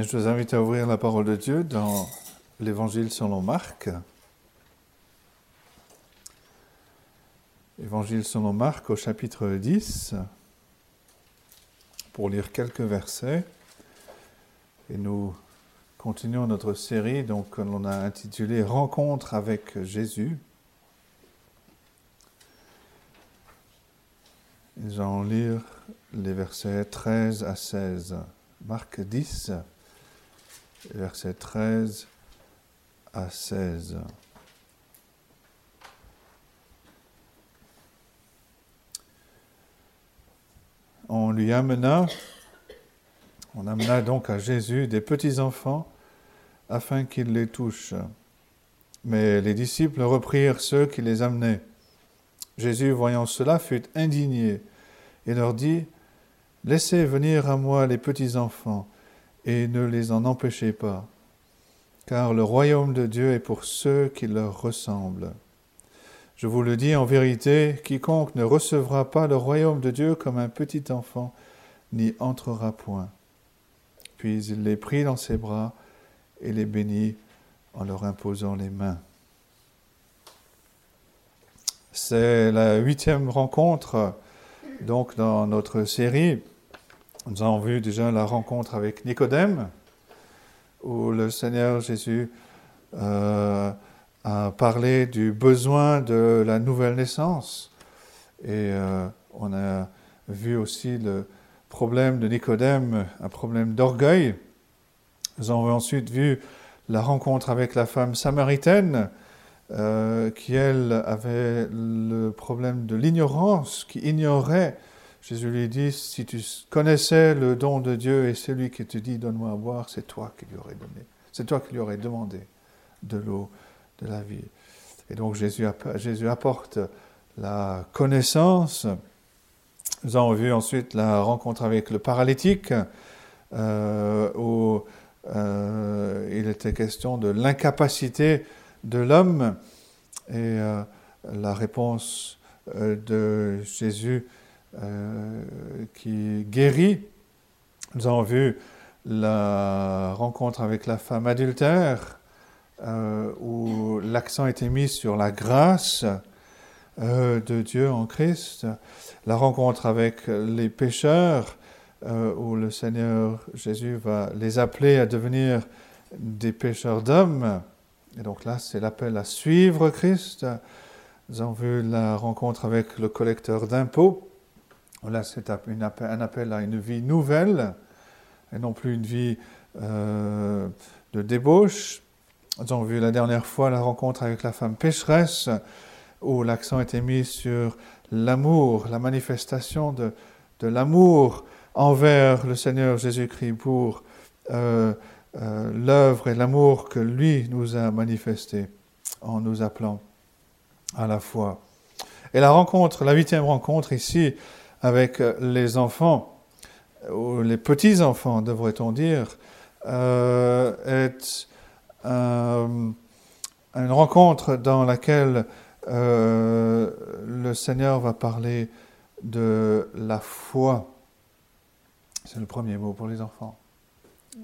Je vous invite à ouvrir la parole de Dieu dans l'Évangile selon Marc. Évangile selon Marc au chapitre 10, pour lire quelques versets. Et nous continuons notre série donc, que l'on a intitulée Rencontre avec Jésus. Nous allons lire les versets 13 à 16. Marc 10, versets 13 à 16. On lui amena, on amena donc à Jésus des petits-enfants afin qu'il les touche. Mais les disciples reprirent ceux qui les amenaient. Jésus, voyant cela, fut indigné et leur dit, Laissez venir à moi les petits-enfants et ne les en empêchez pas, car le royaume de Dieu est pour ceux qui leur ressemblent. Je vous le dis en vérité, quiconque ne recevra pas le royaume de Dieu comme un petit enfant n'y entrera point. Puis il les prit dans ses bras et les bénit en leur imposant les mains. C'est la huitième rencontre donc dans notre série nous avons vu déjà la rencontre avec Nicodème, où le Seigneur Jésus euh, a parlé du besoin de la nouvelle naissance. Et euh, on a vu aussi le problème de Nicodème, un problème d'orgueil. Nous avons ensuite vu la rencontre avec la femme samaritaine, euh, qui elle avait le problème de l'ignorance, qui ignorait Jésus lui dit, si tu connaissais le don de Dieu et celui qui te dit, donne-moi à boire, c'est toi qui lui aurais donné. C'est toi qui demandé de l'eau de la vie. Et donc Jésus, Jésus apporte la connaissance. Nous avons vu ensuite la rencontre avec le paralytique, euh, où euh, il était question de l'incapacité de l'homme et euh, la réponse de Jésus euh, qui guérit. Nous avons vu la rencontre avec la femme adultère, euh, où l'accent était mis sur la grâce euh, de Dieu en Christ, la rencontre avec les pécheurs, où le Seigneur Jésus va les appeler à devenir des pécheurs d'hommes. Et donc là, c'est l'appel à suivre Christ. Nous avons vu la rencontre avec le collecteur d'impôts, Là, c'est un appel à une vie nouvelle et non plus une vie euh, de débauche. Nous avons vu la dernière fois la rencontre avec la femme pécheresse où l'accent était mis sur l'amour, la manifestation de, l'amour envers le Seigneur Jésus-Christ pour euh, euh, l'œuvre et l'amour que lui nous a manifesté en nous appelant à la foi. Et la rencontre, la huitième rencontre ici, avec euh, les enfants, ou les petits-enfants, devrait-on dire, euh, est une rencontre dans laquelle euh, le Seigneur va parler de la foi. C'est le premier mot pour les enfants.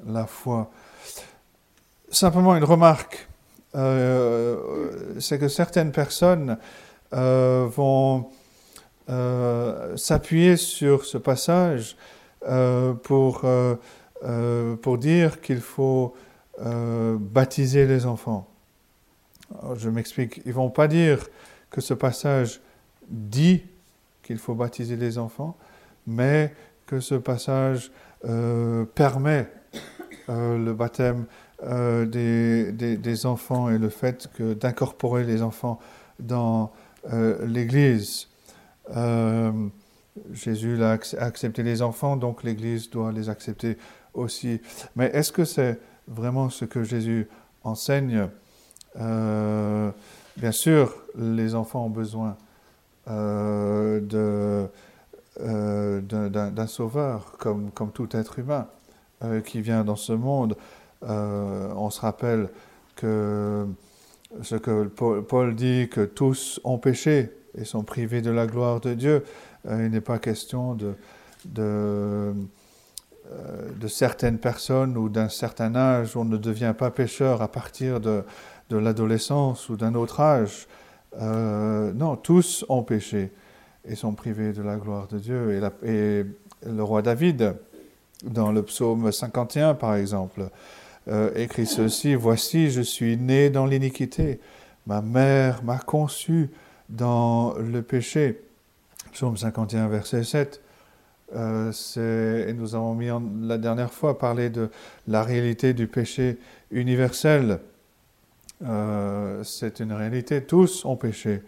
La foi. Simplement une remarque, c'est que certaines personnes vont euh, s'appuyer sur ce passage euh, pour, euh, pour dire qu'il faut baptiser les enfants. je m'explique. Ils ne vont pas dire que ce passage dit qu'il faut baptiser les enfants, mais que ce passage permet le baptême des, des, des, enfants et le fait d'incorporer les enfants dans l'Église. Euh, Jésus a accepté les enfants, donc l'Église doit les accepter aussi. Mais est-ce que c'est vraiment ce que Jésus enseigne? Euh, Bien sûr, les enfants ont besoin euh, d'un sauveur, comme, comme, tout être humain qui vient dans ce monde. on se rappelle que ce que Paul dit, que tous ont péché et sont privés de la gloire de Dieu. Euh, il n'est pas question de, euh, de certaines personnes ou d'un certain âge, on ne devient pas pécheur à partir de, de l'adolescence ou d'un autre âge. Euh, non, tous ont péché et sont privés de la gloire de Dieu. Et, le roi David, dans le psaume 51 par exemple, écrit ceci, Voici, je suis né dans l'iniquité, ma mère m'a conçu dans le péché. Psaume 51, verset 7. Euh, et nous avons mis la dernière fois parlé de la réalité du péché universel. Euh, c'est une réalité, tous ont péché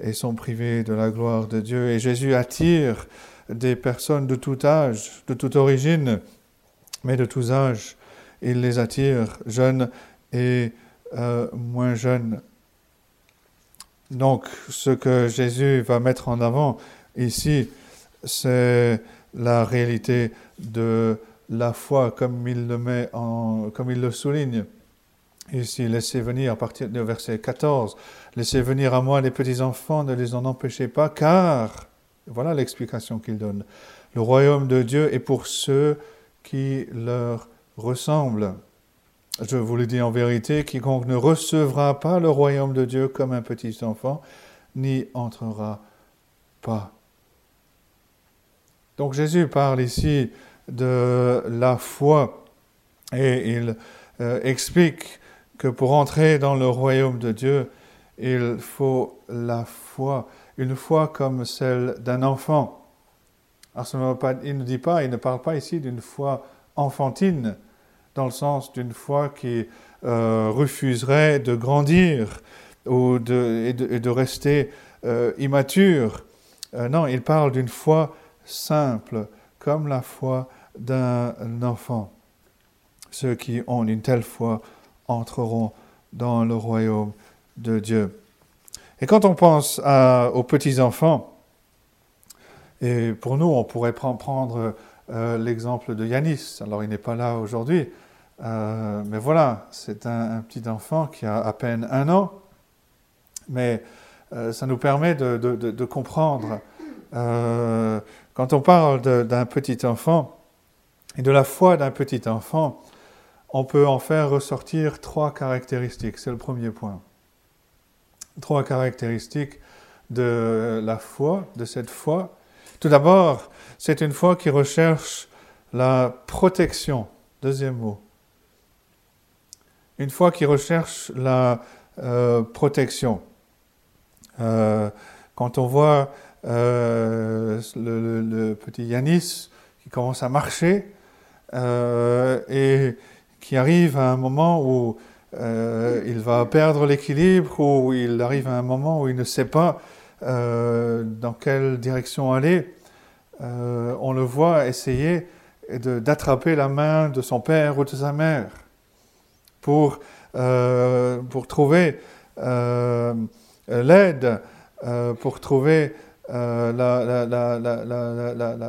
et sont privés de la gloire de Dieu. Et Jésus attire des personnes de tout âge, de toute origine, mais de tous âges. Il les attire, jeunes et euh, moins jeunes. Donc, ce que Jésus va mettre en avant ici, c'est la réalité de la foi, comme il le met en, comme il le souligne. Ici, laissez venir à partir du verset 14, laissez venir à moi les petits-enfants, ne les en empêchez pas, car, voilà l'explication qu'il donne, le royaume de Dieu est pour ceux qui leur ressemblent. Je vous le dis en vérité, quiconque ne recevra pas le royaume de Dieu comme un petit enfant, n'y entrera pas. Donc Jésus parle ici de la foi et il euh, explique que pour entrer dans le royaume de Dieu, il faut la foi, une foi comme celle d'un enfant. Il ne dit pas, il ne parle pas ici d'une foi enfantine, dans le sens d'une foi qui euh, refuserait de grandir ou de, et, de, rester euh, immature. non, il parle d'une foi simple comme la foi d'un enfant. Ceux qui ont une telle foi entreront dans le royaume de Dieu. Et quand on pense aux petits-enfants, et pour nous, on pourrait prendre euh, l'exemple de Yanis. Alors, il n'est pas là aujourd'hui, euh, mais voilà, c'est un, petit enfant qui a à peine un an, mais euh, ça nous permet de, de comprendre quand on parle d'un petit enfant et de la foi d'un petit enfant, on peut en faire ressortir trois caractéristiques. C'est le premier point. Trois caractéristiques de la foi, de cette foi. Tout d'abord, c'est une foi qui recherche la protection. Deuxième mot. Une foi qui recherche la euh, protection. Euh, quand on voit euh, le, petit Yanis qui commence à marcher et qui arrive à un moment où il va perdre l'équilibre, ou il arrive à un moment où il ne sait pas dans quelle direction aller. on le voit essayer d'attraper la main de son père ou de sa mère pour, pour trouver l'aide, pour trouver euh,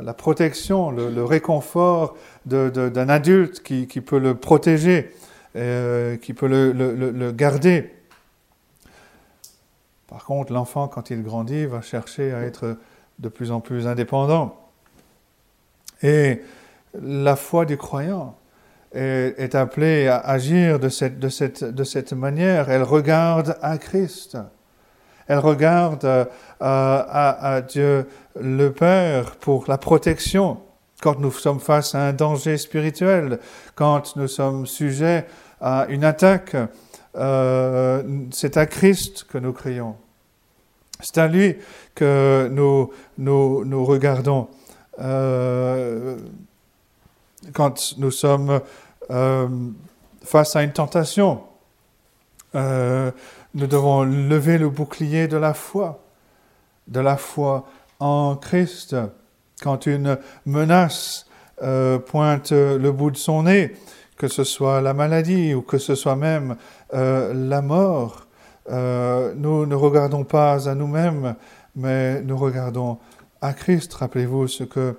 la, protection, le, réconfort d'un adulte qui, peut le protéger, euh, qui peut le, garder. Par contre, l'enfant, quand il grandit, va chercher à être de plus en plus indépendant. Et la foi du croyant est, appelée à agir de cette, manière. Elle regarde à Christ. Elle regarde euh, à, Dieu le Père pour la protection quand nous sommes face à un danger spirituel, quand nous sommes sujets à une attaque. Euh, c'est à Christ que nous crions. C'est à lui que nous, nous, regardons. Euh, quand nous sommes face à une tentation, nous devons lever le bouclier de la foi, de la foi en Christ. Quand une menace euh, pointe le bout de son nez, que ce soit la maladie ou que ce soit même euh, la mort, euh, nous ne regardons pas à nous-mêmes, mais nous regardons à Christ. Rappelez-vous ce que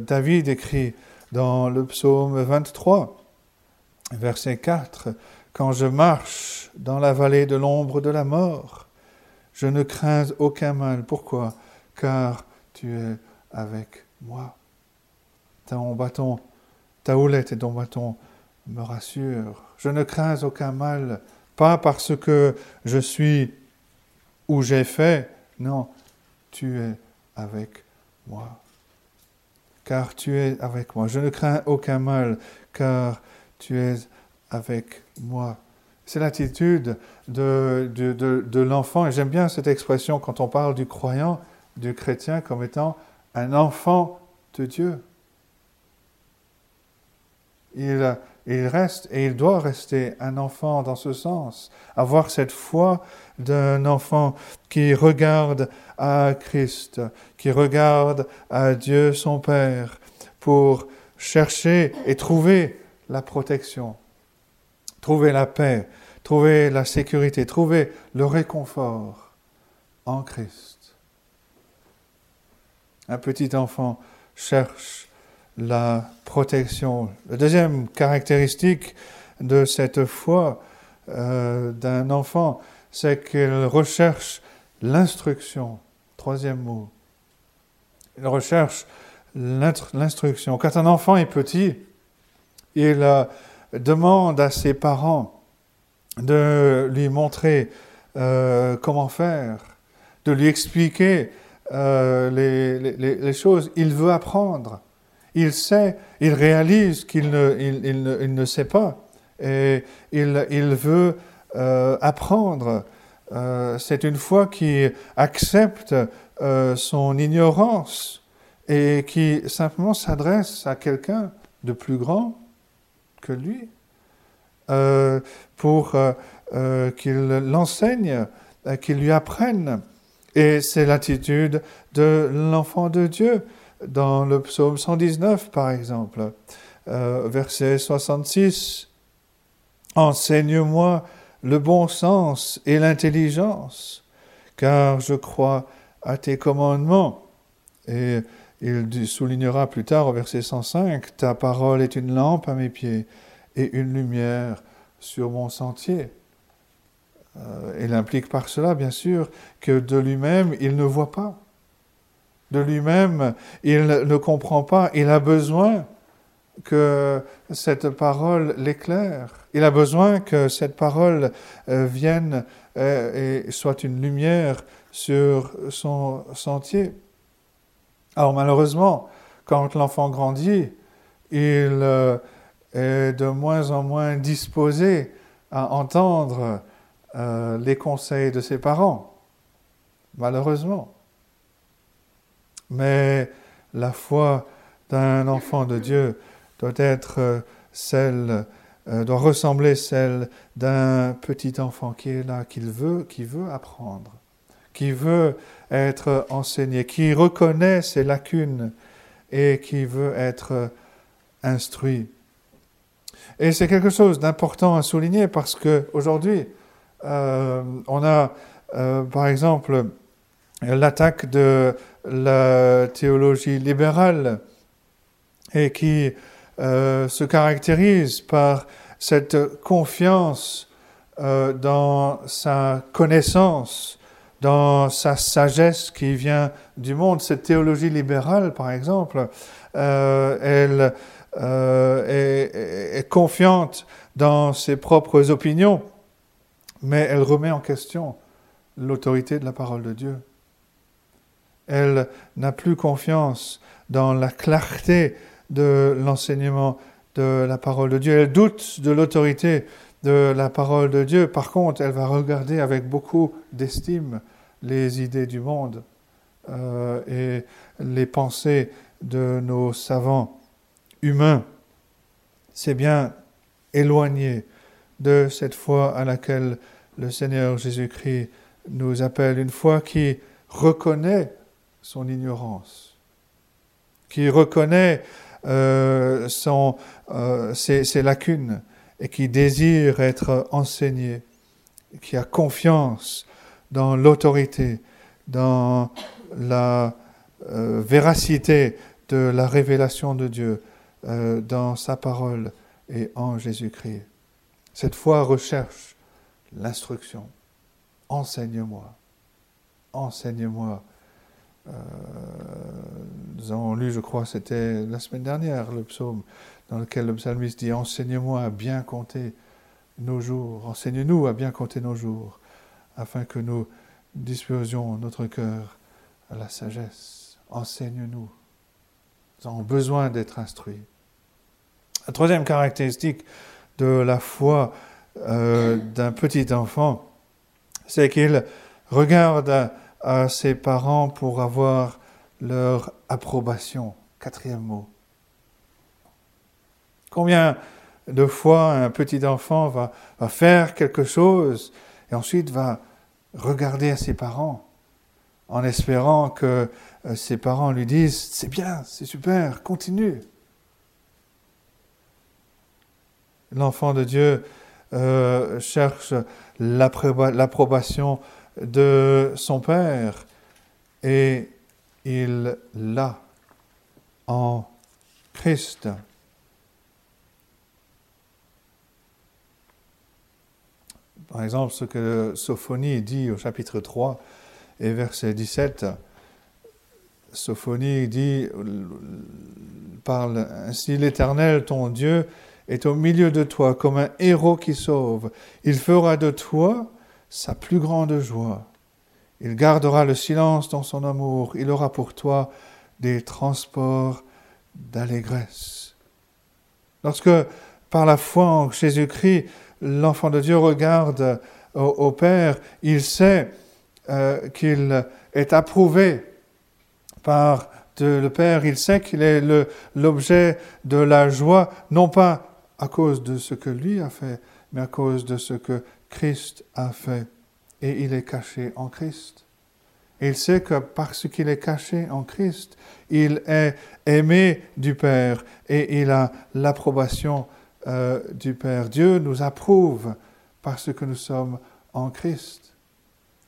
David écrit dans le psaume 23, verset 4. Quand je marche dans la vallée de l'ombre de la mort, je ne crains aucun mal. Pourquoi? Car tu es avec moi. Ta houlette et ton bâton me rassurent. Je ne crains aucun mal, pas parce que je suis où j'ai fait, non, tu es avec moi. Car tu es avec moi. Je ne crains aucun mal, car tu es avec moi. C'est l'attitude de, l'enfant, et j'aime bien cette expression quand on parle du croyant, du chrétien comme étant un enfant de Dieu. Il, il reste et il doit rester un enfant dans ce sens, avoir cette foi d'un enfant qui regarde à Christ, qui regarde à Dieu son Père pour chercher et trouver la protection, trouver la paix, trouver la sécurité, trouver le réconfort en Christ. Un petit enfant cherche la protection. La deuxième caractéristique de cette foi euh, d'un enfant, c'est qu'il recherche l'instruction. Troisième mot. Il recherche l'instruction. Quand un enfant est petit, il euh, demande à ses parents de lui montrer euh, comment faire, de lui expliquer les, choses. Il veut apprendre il sait, il réalise qu'il ne, il, ne, sait pas et il, il veut euh, apprendre. Euh, c'est une foi qui accepte euh, son ignorance et qui simplement s'adresse à quelqu'un de plus grand que lui pour qu'il l'enseigne, qu'il lui apprenne. Et c'est l'attitude de l'enfant de Dieu dans le psaume 119, par exemple, euh, verset 66. Enseigne-moi le bon sens et l'intelligence, car je crois à tes commandements. Et il soulignera plus tard au verset 105, Ta parole est une lampe à mes pieds et une lumière sur mon sentier. Euh, il implique par cela, bien sûr, que de lui-même, il ne voit pas de lui-même, il ne comprend pas, il a besoin que cette parole l'éclaire. Il a besoin que cette parole euh, vienne euh, et soit une lumière sur son sentier. Alors malheureusement, quand l'enfant grandit, il euh, est de moins en moins disposé à entendre les conseils de ses parents. Malheureusement. Mais la foi d'un enfant de Dieu doit être euh, celle, euh, doit ressembler celle d'un petit enfant qui est là, qui veut, qui veut apprendre, qui veut être enseigné, qui reconnaît ses lacunes et qui veut être instruit. Et c'est quelque chose d'important à souligner parce que aujourd'hui, euh, on a, par exemple, l'attaque de la théologie libérale et qui euh, se caractérise par cette confiance euh, dans sa connaissance, dans sa sagesse qui vient du monde. Cette théologie libérale, par exemple, euh, elle est, est, confiante dans ses propres opinions, mais elle remet en question l'autorité de la parole de Dieu. Elle n'a plus confiance dans la clarté de l'enseignement de la parole de Dieu. Elle doute de l'autorité de la parole de Dieu. Par contre, elle va regarder avec beaucoup d'estime les idées du monde euh, et les pensées de nos savants humains. C'est bien éloigné de cette foi à laquelle le Seigneur Jésus-Christ nous appelle, une foi qui reconnaît son ignorance, qui reconnaît euh, euh, ses, lacunes et qui désire être enseigné, qui a confiance dans l'autorité, dans la euh, véracité de la révélation de Dieu, dans sa parole et en Jésus-Christ. Cette foi recherche l'instruction. Enseigne-moi, enseigne-moi nous avons lu, je crois, c'était la semaine dernière, le psaume dans lequel le psalmiste dit Enseigne-moi à bien compter nos jours, enseigne-nous à bien compter nos jours, afin que nous disposions notre cœur à la sagesse. Enseigne-nous. Nous avons besoin d'être instruits. La troisième caractéristique de la foi euh, d'un petit enfant, c'est qu'il regarde à ses parents pour avoir leur approbation. Quatrième mot. Combien de fois un petit enfant va, faire quelque chose et ensuite va regarder à ses parents en espérant que euh, ses parents lui disent c'est bien, c'est super, continue. L'enfant de Dieu euh, cherche l'approbation de son Père et il l'a en Christ. Par exemple, ce que Sophonie dit au chapitre 3 et verset 17, Sophonie dit, parle ainsi, l'Éternel, ton Dieu, est au milieu de toi comme un héros qui sauve. Il fera de toi sa plus grande joie. Il gardera le silence dans son amour. Il aura pour toi des transports d'allégresse. Lorsque, par la foi en Jésus-Christ, l'enfant de Dieu regarde au, Père, il sait euh, qu'il est approuvé par le Père, il sait qu'il est l'objet de la joie, non pas à cause de ce que lui a fait, mais à cause de ce que Christ a fait et il est caché en Christ. Il sait que parce qu'il est caché en Christ, il est aimé du Père et il a l'approbation euh, du Père. Dieu nous approuve parce que nous sommes en Christ.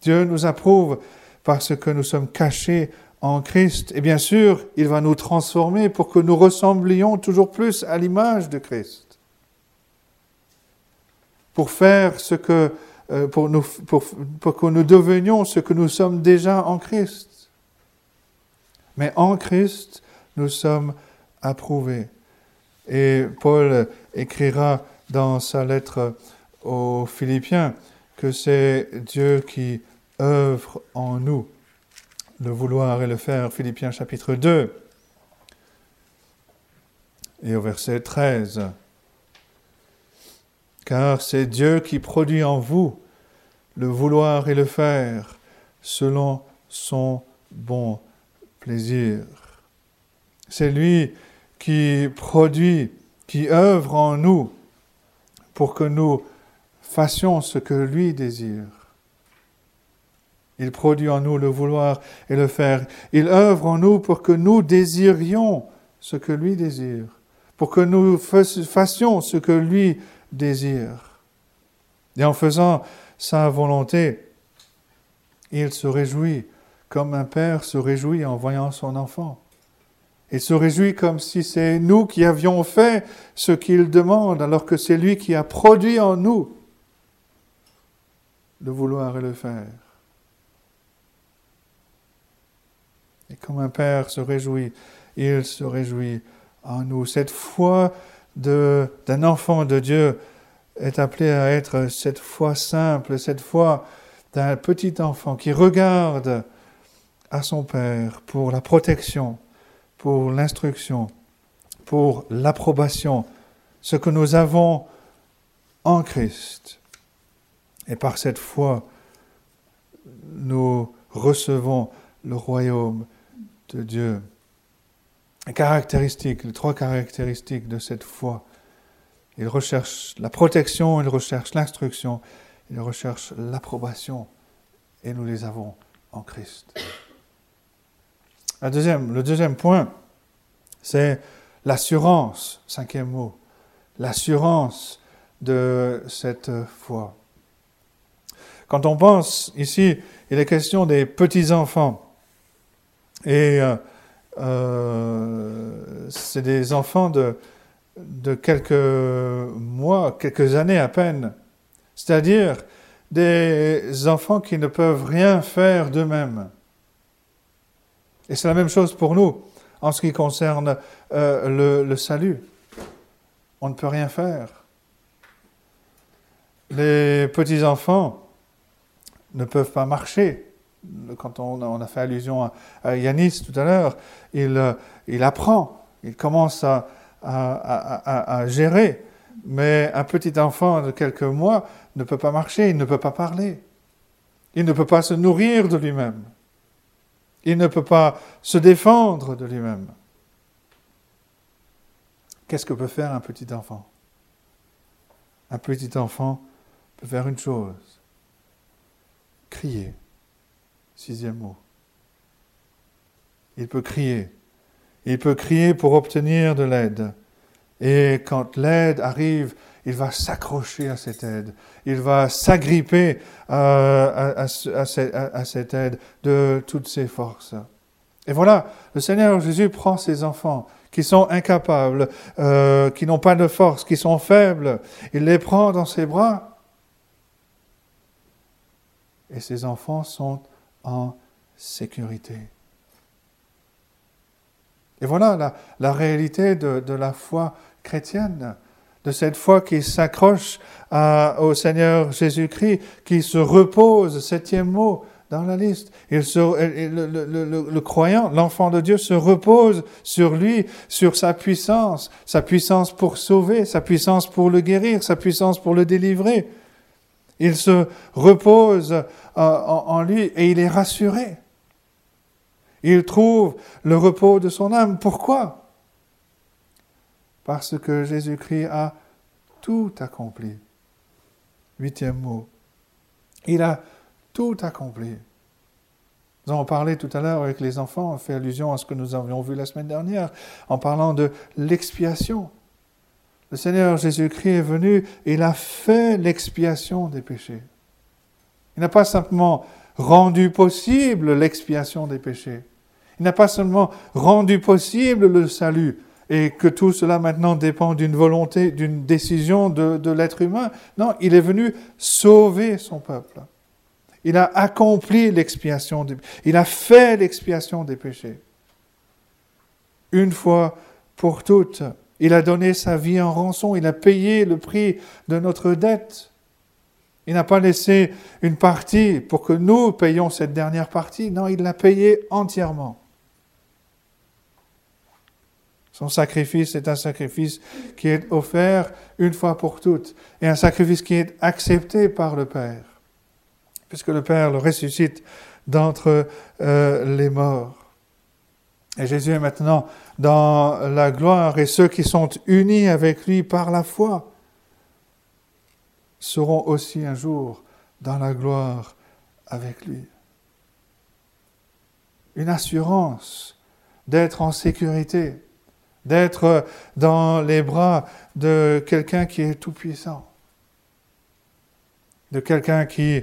Dieu nous approuve parce que nous sommes cachés en Christ. Et bien sûr, il va nous transformer pour que nous ressemblions toujours plus à l'image de Christ. Pour faire ce que euh, pour, nous, pour, pour que nous devenions ce que nous sommes déjà en Christ. Mais en Christ, nous sommes approuvés. Et Paul écrira dans sa lettre aux Philippiens que c'est Dieu qui œuvre en nous, le vouloir et le faire. Philippiens chapitre 2 et au verset 13 car c'est Dieu qui produit en vous le vouloir et le faire selon son bon plaisir. C'est lui qui produit, qui œuvre en nous pour que nous fassions ce que lui désire. Il produit en nous le vouloir et le faire. Il œuvre en nous pour que nous désirions ce que lui désire, pour que nous fassions ce que lui désire. Et en faisant sa volonté, il se réjouit comme un père se réjouit en voyant son enfant. Il se réjouit comme si c'est nous qui avions fait ce qu'il demande, alors que c'est lui qui a produit en nous le vouloir et le faire. Et comme un père se réjouit, il se réjouit en nous. Cette foi d'un enfant de Dieu est appelé à être cette foi simple, cette foi d'un petit enfant qui regarde à son Père pour la protection, pour l'instruction, pour l'approbation, ce que nous avons en Christ. Et par cette foi, nous recevons le royaume de Dieu. Caractéristiques, les trois caractéristiques de cette foi. Il recherche la protection, il recherche l'instruction, il recherche l'approbation, et nous les avons en Christ. deuxième, le deuxième point, c'est l'assurance, cinquième mot, l'assurance de cette foi. Quand on pense ici, il est question des petits-enfants. Et euh, euh, c'est des enfants de, de quelques mois, quelques années à peine. C'est-à-dire des enfants qui ne peuvent rien faire d'eux-mêmes. Et c'est la même chose pour nous en ce qui concerne euh, le, salut. On ne peut rien faire. Les petits-enfants ne peuvent pas marcher. Quand on, a fait allusion à, Yanis tout à l'heure, il, il, apprend, il commence à, à, gérer. Mais un petit enfant de quelques mois ne peut pas marcher, il ne peut pas parler. Il ne peut pas se nourrir de lui-même. Il ne peut pas se défendre de lui-même. Qu'est-ce que peut faire un petit enfant? Un petit enfant peut faire une chose, crier. Sixième mot. Il peut crier. Il peut crier pour obtenir de l'aide. Et quand l'aide arrive, il va s'accrocher à cette aide. Il va s'agripper à, cette aide de toutes ses forces. Et voilà, le Seigneur Jésus prend ses enfants qui sont incapables, euh, qui n'ont pas de force, qui sont faibles. Il les prend dans ses bras. Et ses enfants sont en sécurité. Et voilà la, réalité de, la foi chrétienne, de cette foi qui s'accroche au Seigneur Jésus-Christ, qui se repose, septième mot dans la liste. Le, croyant, l'enfant de Dieu, se repose sur lui, sur sa puissance, sa puissance pour sauver, sa puissance pour le guérir, sa puissance pour le délivrer. Il se repose euh, en lui et il est rassuré. Il trouve le repos de son âme. Pourquoi? Parce que Jésus-Christ a tout accompli. Huitième mot. Il a tout accompli. Nous en parlé tout à l'heure avec les enfants, on fait allusion à ce que nous avions vu la semaine dernière, en parlant de l'expiation. Le Seigneur Jésus-Christ est venu et il a fait l'expiation des péchés. Il n'a pas simplement rendu possible l'expiation des péchés. Il n'a pas seulement rendu possible le salut et que tout cela maintenant dépend d'une volonté, d'une décision de, l'être humain. Non, il est venu sauver son peuple. Il a accompli l'expiation, il a fait l'expiation des péchés. Une fois pour toutes, il a donné sa vie en rançon, il a payé le prix de notre dette. Il n'a pas laissé une partie pour que nous payions cette dernière partie. Non, il l'a payé entièrement. Son sacrifice est un sacrifice qui est offert une fois pour toutes et un sacrifice qui est accepté par le Père, puisque le Père le ressuscite d'entre euh, les morts. Et Jésus est maintenant dans la gloire et ceux qui sont unis avec lui par la foi seront aussi un jour dans la gloire avec lui. Une assurance d'être en sécurité, d'être dans les bras de quelqu'un qui est tout-puissant, de quelqu'un qui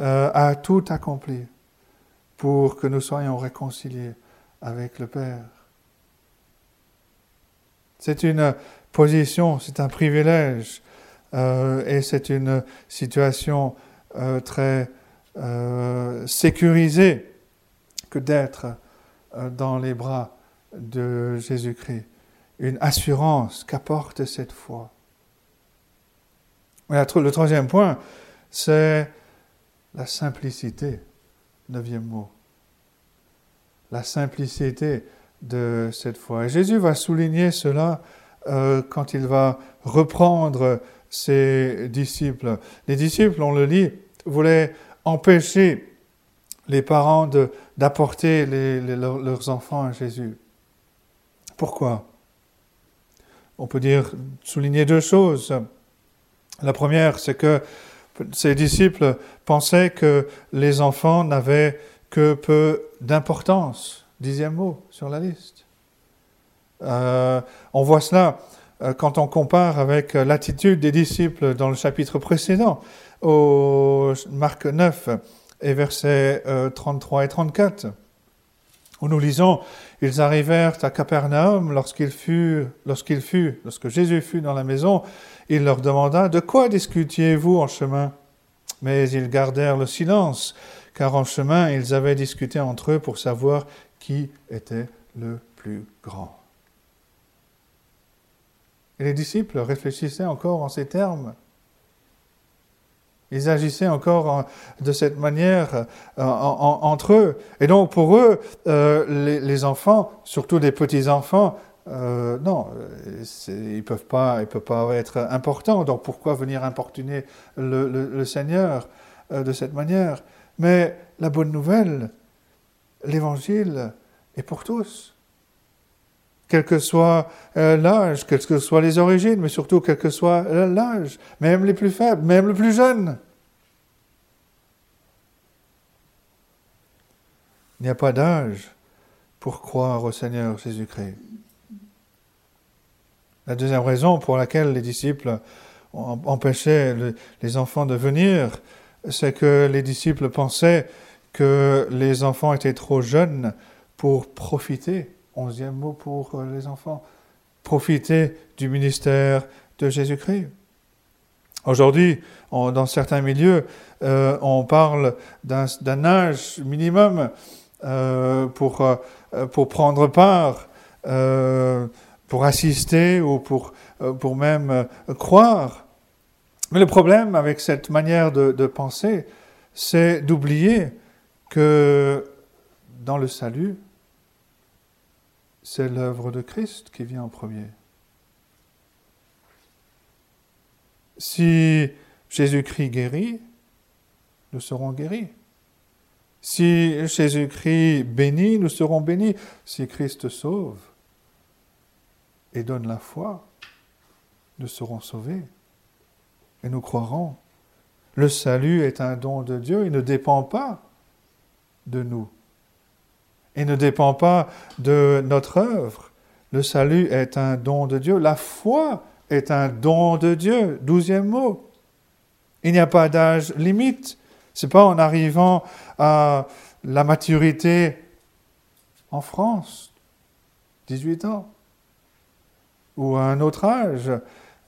euh, a tout accompli pour que nous soyons réconciliés avec le Père. C'est une position, c'est un privilège euh, et c'est une situation euh, très euh, sécurisée que d'être dans les bras de Jésus-Christ. Une assurance qu'apporte cette foi. le troisième point, c'est la simplicité. Neuvième mot. La simplicité de cette foi. Et Jésus va souligner cela quand il va reprendre ses disciples. Les disciples, on le lit, voulaient empêcher les parents d'apporter leurs enfants à Jésus. Pourquoi? On peut dire, souligner deux choses. La première, c'est que ces disciples pensaient que les enfants n'avaient que peu d'importance. Dixième mot sur la liste. Euh, on voit cela euh, quand on compare avec l'attitude des disciples dans le chapitre précédent, au Marc 9 et versets 33 euh, et 34, où nous lisons Ils arrivèrent à Capernaum fut, lorsque Jésus fut dans la maison, il leur demanda De quoi discutiez-vous en chemin? Mais ils gardèrent le silence, car en chemin ils avaient discuté entre eux pour savoir qui était le plus grand. Et les disciples réfléchissaient encore en ces termes. Ils agissaient encore de cette manière euh, entre eux. Et donc pour eux, euh, les, enfants, surtout les petits-enfants, euh, non, ils ne peuvent, pas, ils peuvent pas être importants. Donc pourquoi venir importuner le Seigneur de cette manière? Mais la bonne nouvelle, l'évangile est pour tous quel que soit euh, l'âge, quelles que soient les origines, mais surtout quel que soit l'âge, même les plus faibles, même le plus jeune. Il n'y a pas d'âge pour croire au Seigneur Jésus-Christ. La deuxième raison pour laquelle les disciples empêchaient les enfants de venir, c'est que les disciples pensaient que les enfants étaient trop jeunes pour profiter Onzième mot pour euh, les enfants. Profiter du ministère de Jésus-Christ. Aujourd'hui, dans certains milieux, euh, on parle d'un âge minimum euh, pour, pour prendre part, pour assister ou pour, pour même croire. Mais le problème avec cette manière de, penser, c'est d'oublier que dans le salut, c'est l'œuvre de Christ qui vient en premier. Si Jésus-Christ guérit, nous serons guéris. Si Jésus-Christ bénit, nous serons bénis. Si Christ sauve et donne la foi, nous serons sauvés. Et nous croirons. Le salut est un don de Dieu, il ne dépend pas de nous et ne dépend pas de notre œuvre. Le salut est un don de Dieu. La foi est un don de Dieu. Douzième mot. Il n'y a pas d'âge limite. C'est pas en arrivant à la maturité en France, 18 ans, ou à un autre âge,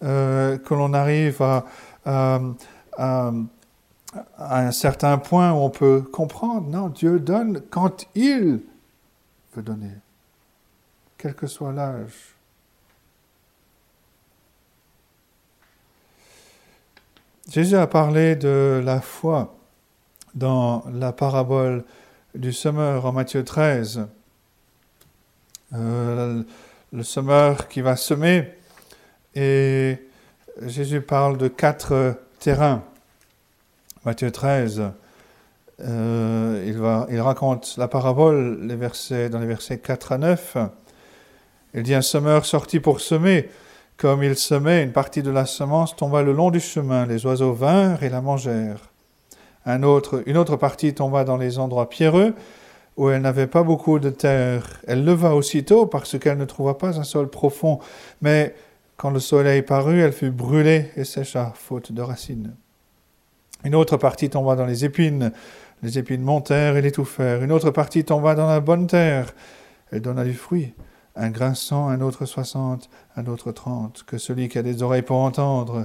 euh, que l'on arrive à, à, un certain point où on peut comprendre. Non, Dieu donne quand il donner, quel que soit l'âge. Jésus a parlé de la foi dans la parabole du semeur en Matthieu 13. Euh, le semeur qui va semer et Jésus parle de quatre terrains. Matthieu 13, euh, il raconte la parabole les versets, dans les versets 4 à 9. Il dit Un semeur sortit pour semer. Comme il semait, une partie de la semence tomba le long du chemin. Les oiseaux vinrent et la mangèrent. Un autre, une autre partie tomba dans les endroits pierreux où elle n'avait pas beaucoup de terre. Elle leva aussitôt parce qu'elle ne trouva pas un sol profond. Mais quand le soleil parut, elle fut brûlée et sécha, faute de racines. Une autre partie tomba dans les épines les épines montèrent et l'étouffèrent. Une autre partie tomba dans la bonne terre. Elle donna du fruit. Un grain cent, un autre soixante, un autre trente. Que celui qui a des oreilles pour entendre,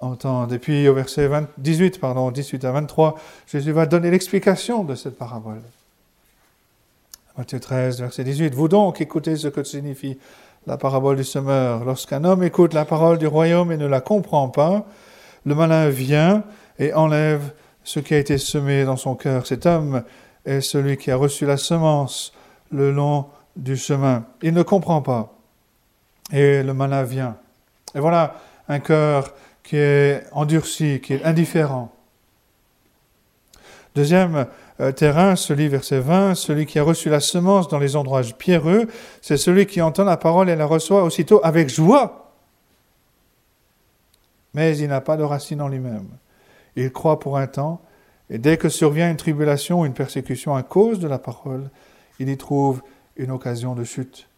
entende. Et puis au verset 18, pardon, 18 à 23, Jésus va donner l'explication de cette parabole. Matthieu 13, verset 18. Vous donc écoutez ce que signifie la parabole du semeur. Lorsqu'un homme écoute la parole du royaume et ne la comprend pas, le malin vient et enlève ce qui a été semé dans son cœur. Cet homme est celui qui a reçu la semence le long du chemin. Il ne comprend pas. Et le malin vient. Et voilà un cœur qui est endurci, qui est indifférent. Deuxième euh, terrain, celui verset 20, celui qui a reçu la semence dans les endroits pierreux, c'est celui qui entend la parole et la reçoit aussitôt avec joie. Mais il n'a pas de racine en lui-même. Il croit pour un temps, et dès que survient une tribulation ou une persécution à cause de la parole, il y trouve une occasion de chute.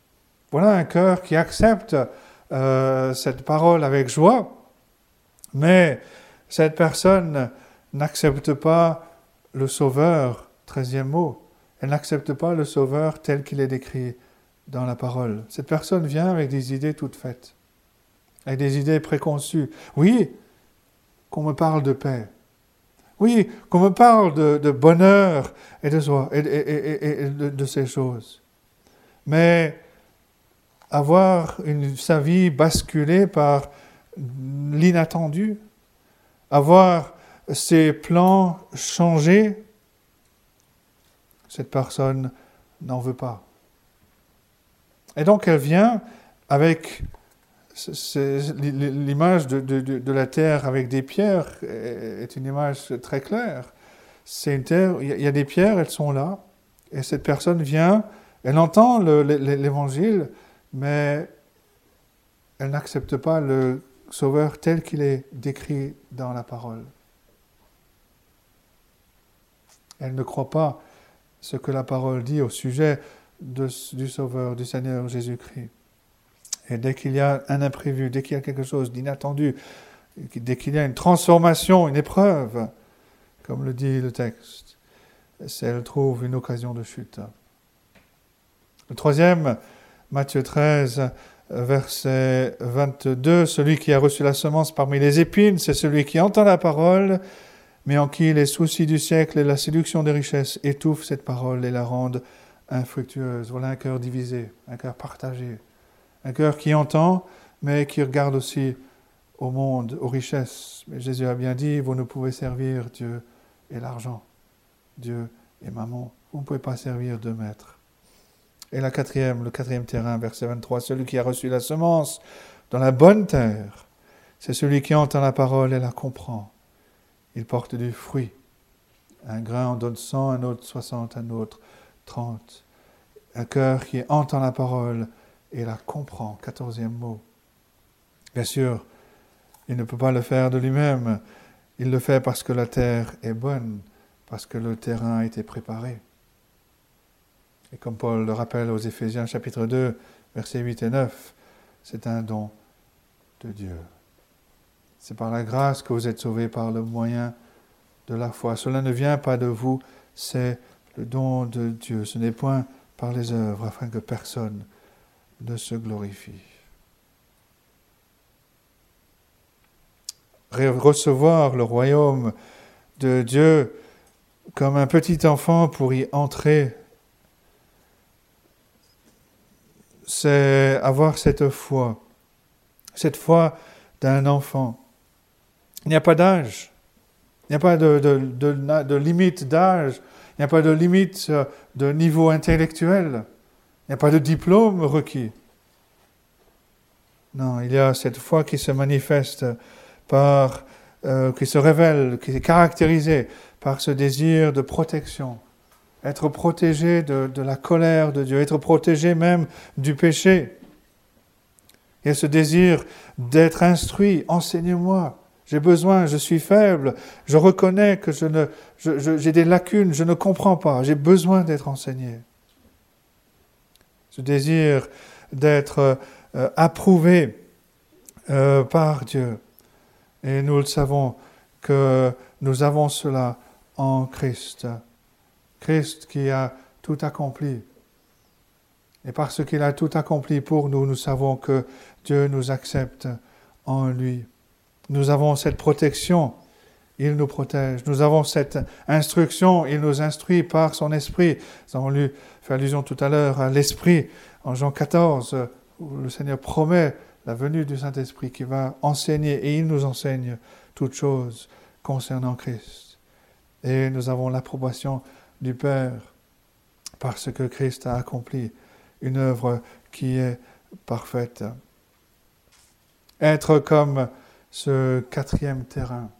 Voilà un cœur qui accepte euh, cette parole avec joie, mais cette personne n'accepte pas le Sauveur, treizième mot, elle n'accepte pas le Sauveur tel qu'il est décrit dans la parole. Cette personne vient avec des idées toutes faites, avec des idées préconçues. Oui, qu'on me parle de paix. Oui, qu'on me parle de, bonheur et de, et, et, de, ces choses. mais avoir sa vie basculée par l'inattendu, avoir ses plans changés, cette personne n'en veut pas. Et donc elle vient avec l'image de, la terre avec des pierres est une image très claire. C'est une terre, il y a des pierres, elles sont là, et cette personne vient, elle entend l'évangile, mais elle n'accepte pas le Sauveur tel qu'il est décrit dans la parole. Elle ne croit pas ce que la parole dit au sujet du Sauveur, du Seigneur Jésus-Christ. Et dès qu'il y a un imprévu, dès qu'il y a quelque chose d'inattendu, dès qu'il y a une transformation, une épreuve, comme le dit le texte, elle trouve une occasion de chute. Le troisième, Matthieu 13, verset 22, celui qui a reçu la semence parmi les épines, c'est celui qui entend la parole, mais en qui les soucis du siècle et la séduction des richesses étouffent cette parole et la rendent infructueuse. Voilà un cœur divisé, un cœur partagé, un cœur qui entend, mais qui regarde aussi au monde, aux richesses. Mais Jésus a bien dit, vous ne pouvez servir Dieu et l'argent, Dieu et maman. Vous ne pouvez pas servir deux maîtres. Et la quatrième, le quatrième terrain, verset 23, celui qui a reçu la semence dans la bonne terre, c'est celui qui entend la parole et la comprend. Il porte du fruit. Un grain en donne 100, un autre 60, un autre 30. Un cœur qui entend la parole et la comprend. Quatorzième mot. Bien sûr, il ne peut pas le faire de lui-même. Il le fait parce que la terre est bonne, parce que le terrain a été préparé. Et comme Paul le rappelle aux Éphésiens chapitre 2, versets 8 et 9, c'est un don de Dieu. C'est par la grâce que vous êtes sauvés par le moyen de la foi. Cela ne vient pas de vous, c'est le don de Dieu. Ce n'est point par les œuvres afin que personne ne se glorifie. Recevoir le royaume de Dieu comme un petit enfant pour y entrer, c'est avoir cette foi, cette foi d'un enfant. Il n'y a pas d'âge, il n'y a pas de, limite d'âge il n'y a pas de limite euh, de niveau intellectuel. Il n'y a pas de diplôme requis. Non, il y a cette foi qui se manifeste par, euh, qui se révèle, qui est caractérisée par ce désir de protection. Être protégé de, de la colère de Dieu, être protégé même du péché. Il y a ce désir d'être instruit. Enseigne-moi. J'ai besoin, je suis faible, je reconnais que je ne, j'ai des lacunes, je ne comprends pas, j'ai besoin d'être enseigné. Ce désir d'être euh, approuvé euh, par Dieu. Et nous le savons que nous avons cela en Christ. Christ qui a tout accompli. Et parce qu'il a tout accompli pour nous, nous savons que Dieu nous accepte en lui. Nous avons cette protection, il nous protège. Nous avons cette instruction, il nous instruit par son esprit. Nous avons lu, fait allusion tout à l'heure à l'esprit en Jean 14, où le Seigneur promet la venue du Saint-Esprit qui va enseigner et il nous enseigne toutes choses concernant Christ. Et nous avons l'approbation du Père parce que Christ a accompli une œuvre qui est parfaite. Être comme ce quatrième terrain,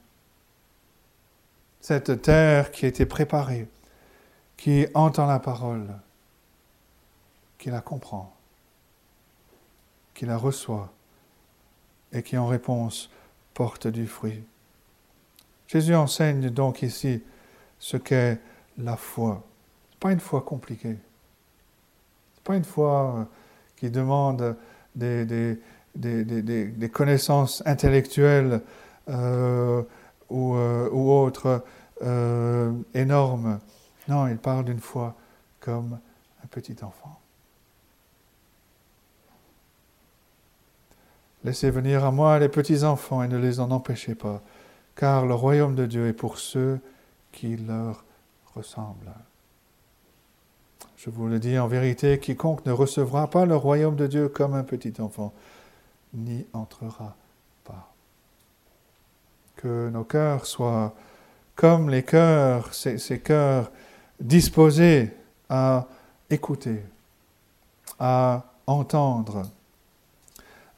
cette terre qui a été préparée, qui entend la parole, qui la comprend, qui la reçoit et qui en réponse porte du fruit. Jésus enseigne donc ici ce qu'est la foi. Ce n'est pas une foi compliquée. Ce n'est pas une foi qui demande des, des, connaissances intellectuelles euh, ou, euh, ou, autres euh, énormes. Non, il parle d'une foi comme un petit enfant. Laissez venir à moi les petits enfants et ne les en empêchez pas, car le royaume de Dieu est pour ceux qui leur ressemblent. Je vous le dis en vérité, quiconque ne recevra pas le royaume de Dieu comme un petit enfant, n'y entrera pas. Que nos cœurs soient comme les cœurs, ces, cœurs disposés à écouter, à entendre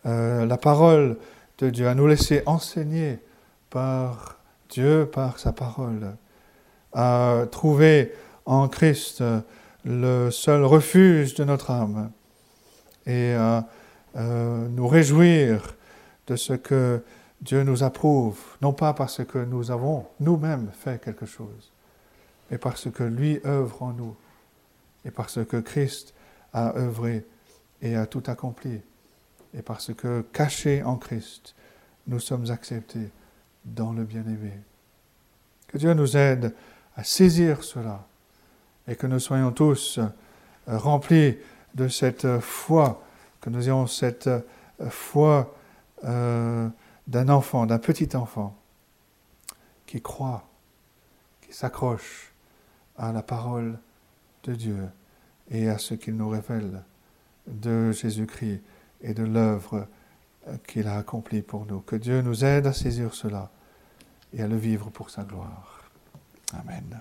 euh, la parole de Dieu, à nous laisser enseigner par Dieu, par sa parole, à trouver en Christ le seul refuge de notre âme et à euh, nous réjouir de ce que Dieu nous approuve, non pas parce que nous avons nous-mêmes fait quelque chose, mais parce que lui œuvre en nous et parce que Christ a œuvré et a tout accompli et parce que cachés en Christ, nous sommes acceptés dans le bien-aimé. Que Dieu nous aide à saisir cela et que nous soyons tous euh, remplis de cette foi, que nous ayons cette euh, foi euh, d'un enfant, d'un petit enfant qui croit, qui s'accroche à la parole de Dieu et à ce qu'il nous révèle de Jésus-Christ et de l'œuvre qu'il a accomplie pour nous. Que Dieu nous aide à saisir cela et à le vivre pour sa gloire. Amen.